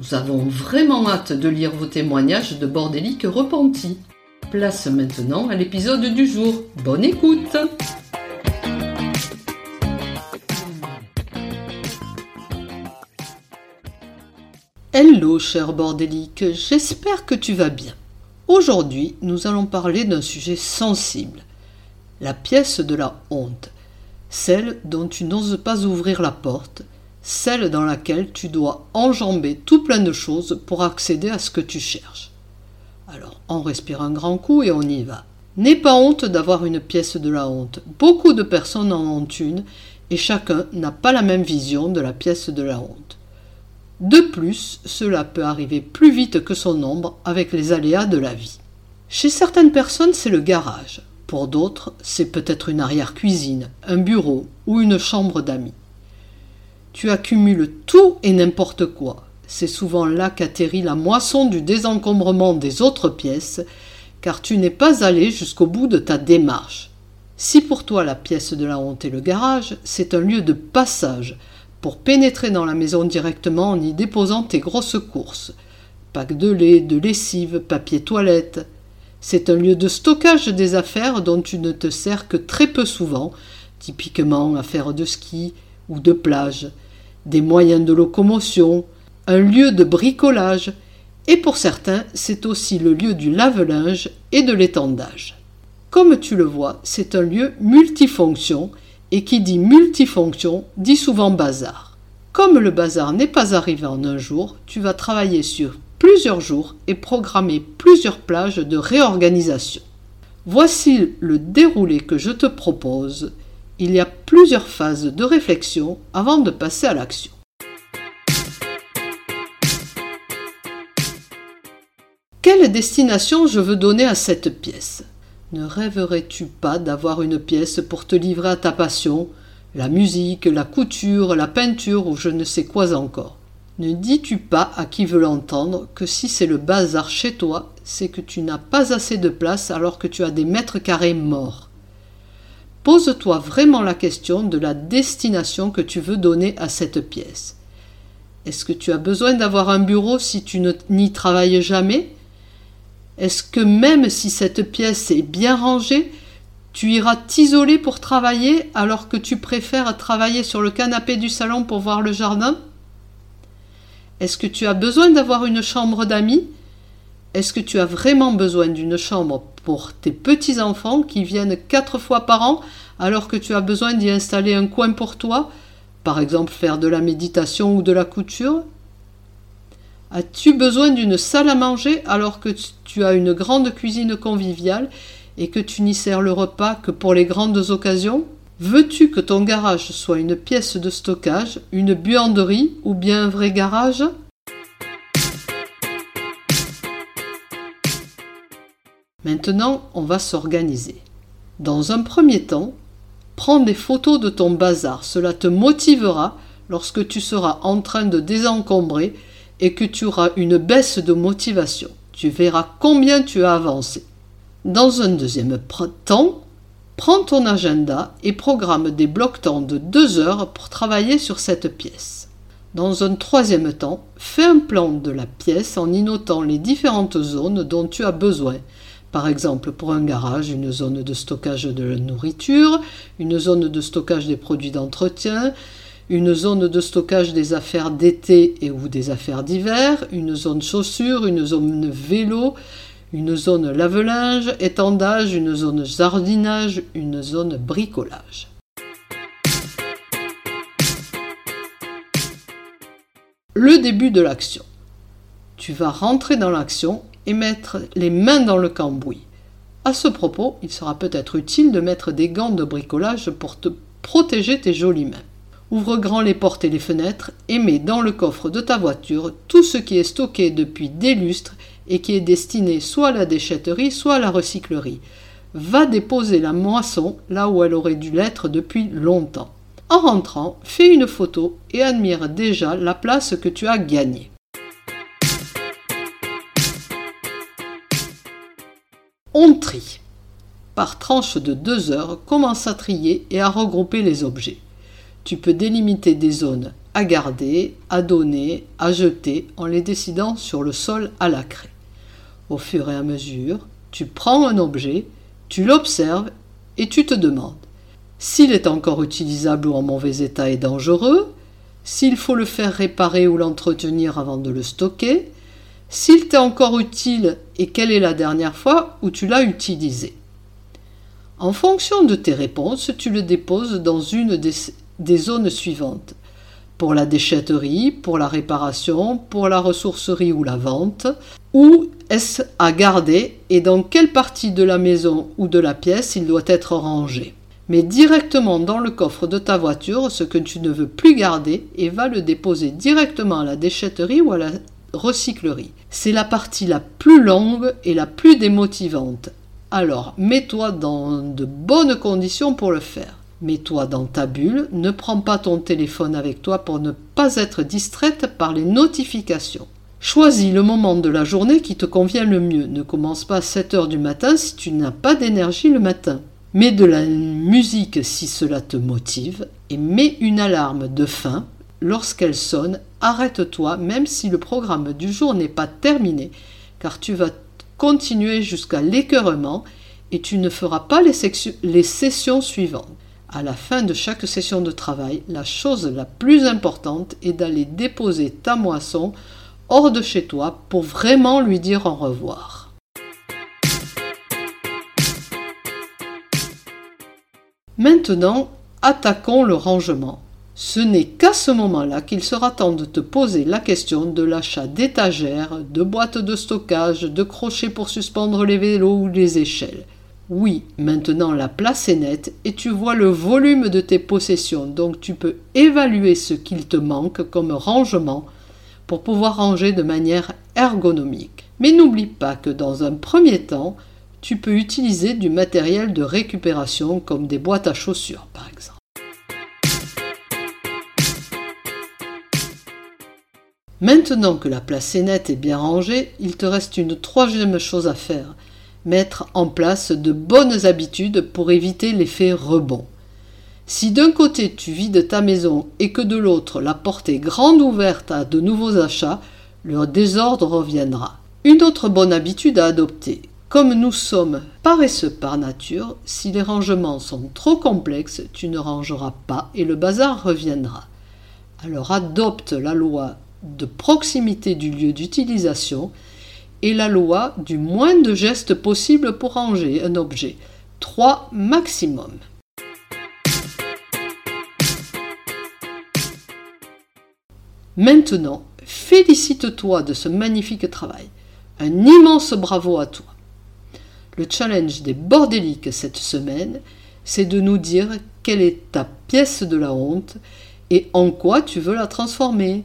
Nous avons vraiment hâte de lire vos témoignages de bordéliques repentis. Place maintenant à l'épisode du jour. Bonne écoute Hello cher bordélique, j'espère que tu vas bien. Aujourd'hui, nous allons parler d'un sujet sensible, la pièce de la honte, celle dont tu n'oses pas ouvrir la porte, celle dans laquelle tu dois enjamber tout plein de choses pour accéder à ce que tu cherches. Alors, on respire un grand coup et on y va. N'aie pas honte d'avoir une pièce de la honte. Beaucoup de personnes en ont une et chacun n'a pas la même vision de la pièce de la honte. De plus, cela peut arriver plus vite que son ombre avec les aléas de la vie. Chez certaines personnes, c'est le garage. Pour d'autres, c'est peut-être une arrière-cuisine, un bureau ou une chambre d'amis. Tu accumules tout et n'importe quoi. C'est souvent là qu'atterrit la moisson du désencombrement des autres pièces, car tu n'es pas allé jusqu'au bout de ta démarche. Si pour toi la pièce de la honte est le garage, c'est un lieu de passage, pour pénétrer dans la maison directement en y déposant tes grosses courses. Pack de lait, de lessive, papier toilette. C'est un lieu de stockage des affaires dont tu ne te sers que très peu souvent, typiquement affaires de ski ou de plage, des moyens de locomotion, un lieu de bricolage, et pour certains, c'est aussi le lieu du lave-linge et de l'étendage. Comme tu le vois, c'est un lieu multifonction et qui dit multifonction dit souvent bazar. Comme le bazar n'est pas arrivé en un jour, tu vas travailler sur plusieurs jours et programmer plusieurs plages de réorganisation. Voici le déroulé que je te propose. Il y a plusieurs phases de réflexion avant de passer à l'action. Quelle destination je veux donner à cette pièce? Ne rêverais-tu pas d'avoir une pièce pour te livrer à ta passion, la musique, la couture, la peinture ou je ne sais quoi encore? Ne dis-tu pas à qui veut l'entendre que si c'est le bazar chez toi, c'est que tu n'as pas assez de place alors que tu as des mètres carrés morts? Pose-toi vraiment la question de la destination que tu veux donner à cette pièce. Est-ce que tu as besoin d'avoir un bureau si tu n'y travailles jamais? Est-ce que même si cette pièce est bien rangée, tu iras t'isoler pour travailler alors que tu préfères travailler sur le canapé du salon pour voir le jardin? Est-ce que tu as besoin d'avoir une chambre d'amis? Est-ce que tu as vraiment besoin d'une chambre pour tes petits-enfants qui viennent quatre fois par an alors que tu as besoin d'y installer un coin pour toi, par exemple faire de la méditation ou de la couture? As-tu besoin d'une salle à manger alors que tu as une grande cuisine conviviale et que tu n'y sers le repas que pour les grandes occasions? Veux-tu que ton garage soit une pièce de stockage, une buanderie ou bien un vrai garage? Maintenant, on va s'organiser. Dans un premier temps, prends des photos de ton bazar. Cela te motivera lorsque tu seras en train de désencombrer et que tu auras une baisse de motivation. Tu verras combien tu as avancé. Dans un deuxième temps, prends ton agenda et programme des blocs-temps de deux heures pour travailler sur cette pièce. Dans un troisième temps, fais un plan de la pièce en y notant les différentes zones dont tu as besoin. Par exemple, pour un garage, une zone de stockage de la nourriture, une zone de stockage des produits d'entretien, une zone de stockage des affaires d'été et ou des affaires d'hiver, une zone chaussures, une zone vélo, une zone lave-linge, étendage, une zone jardinage, une zone bricolage. Le début de l'action. Tu vas rentrer dans l'action et mettre les mains dans le cambouis. À ce propos, il sera peut-être utile de mettre des gants de bricolage pour te protéger tes jolies mains. Ouvre grand les portes et les fenêtres et mets dans le coffre de ta voiture tout ce qui est stocké depuis des lustres et qui est destiné soit à la déchetterie, soit à la recyclerie. Va déposer la moisson là où elle aurait dû l'être depuis longtemps. En rentrant, fais une photo et admire déjà la place que tu as gagnée. On trie. Par tranche de deux heures, commence à trier et à regrouper les objets. Tu peux délimiter des zones à garder, à donner, à jeter en les décidant sur le sol à la craie. Au fur et à mesure, tu prends un objet, tu l'observes et tu te demandes s'il est encore utilisable ou en mauvais état et dangereux, s'il faut le faire réparer ou l'entretenir avant de le stocker, s'il t'est encore utile et quelle est la dernière fois où tu l'as utilisé? En fonction de tes réponses, tu le déposes dans une des, zones suivantes. Pour la déchetterie, pour la réparation, pour la ressourcerie ou la vente, où est-ce à garder et dans quelle partie de la maison ou de la pièce il doit être rangé? Mets directement dans le coffre de ta voiture ce que tu ne veux plus garder et va le déposer directement à la déchetterie ou à la recyclerie. C'est la partie la plus longue et la plus démotivante. Alors, mets-toi dans de bonnes conditions pour le faire. Mets-toi dans ta bulle, ne prends pas ton téléphone avec toi pour ne pas être distraite par les notifications. Choisis le moment de la journée qui te convient le mieux. Ne commence pas à 7 heures du matin si tu n'as pas d'énergie le matin. Mets de la musique si cela te motive et mets une alarme de fin lorsqu'elle sonne, arrête-toi même si le programme du jour n'est pas terminé, car tu vas continuer jusqu'à l'écœurement et tu ne feras pas les, les, sessions suivantes. À la fin de chaque session de travail, la chose la plus importante est d'aller déposer ta moisson hors de chez toi pour vraiment lui dire au revoir. Maintenant, attaquons le rangement. Ce n'est qu'à ce moment-là qu'il sera temps de te poser la question de l'achat d'étagères, de boîtes de stockage, de crochets pour suspendre les vélos ou les échelles. Oui, maintenant la place est nette et tu vois le volume de tes possessions, donc tu peux évaluer ce qu'il te manque comme rangement pour pouvoir ranger de manière ergonomique. Mais n'oublie pas que dans un premier temps, tu peux utiliser du matériel de récupération comme des boîtes à chaussures par exemple. Maintenant que la place est nette et bien rangée, il te reste une troisième chose à faire. Mettre en place de bonnes habitudes pour éviter l'effet rebond. Si d'un côté tu vides ta maison et que de l'autre la porte est grande ouverte à de nouveaux achats, le désordre reviendra. Une autre bonne habitude à adopter. Comme nous sommes paresseux par nature, si les rangements sont trop complexes, tu ne rangeras pas et le bazar reviendra. Alors adopte la loi de proximité du lieu d'utilisation et la loi du moins de gestes possible pour ranger un objet. 3 maximum. Maintenant, félicite-toi de ce magnifique travail. Un immense bravo à toi. Le challenge des bordéliques cette semaine, c'est de nous dire quelle est ta pièce de la honte et en quoi tu veux la transformer.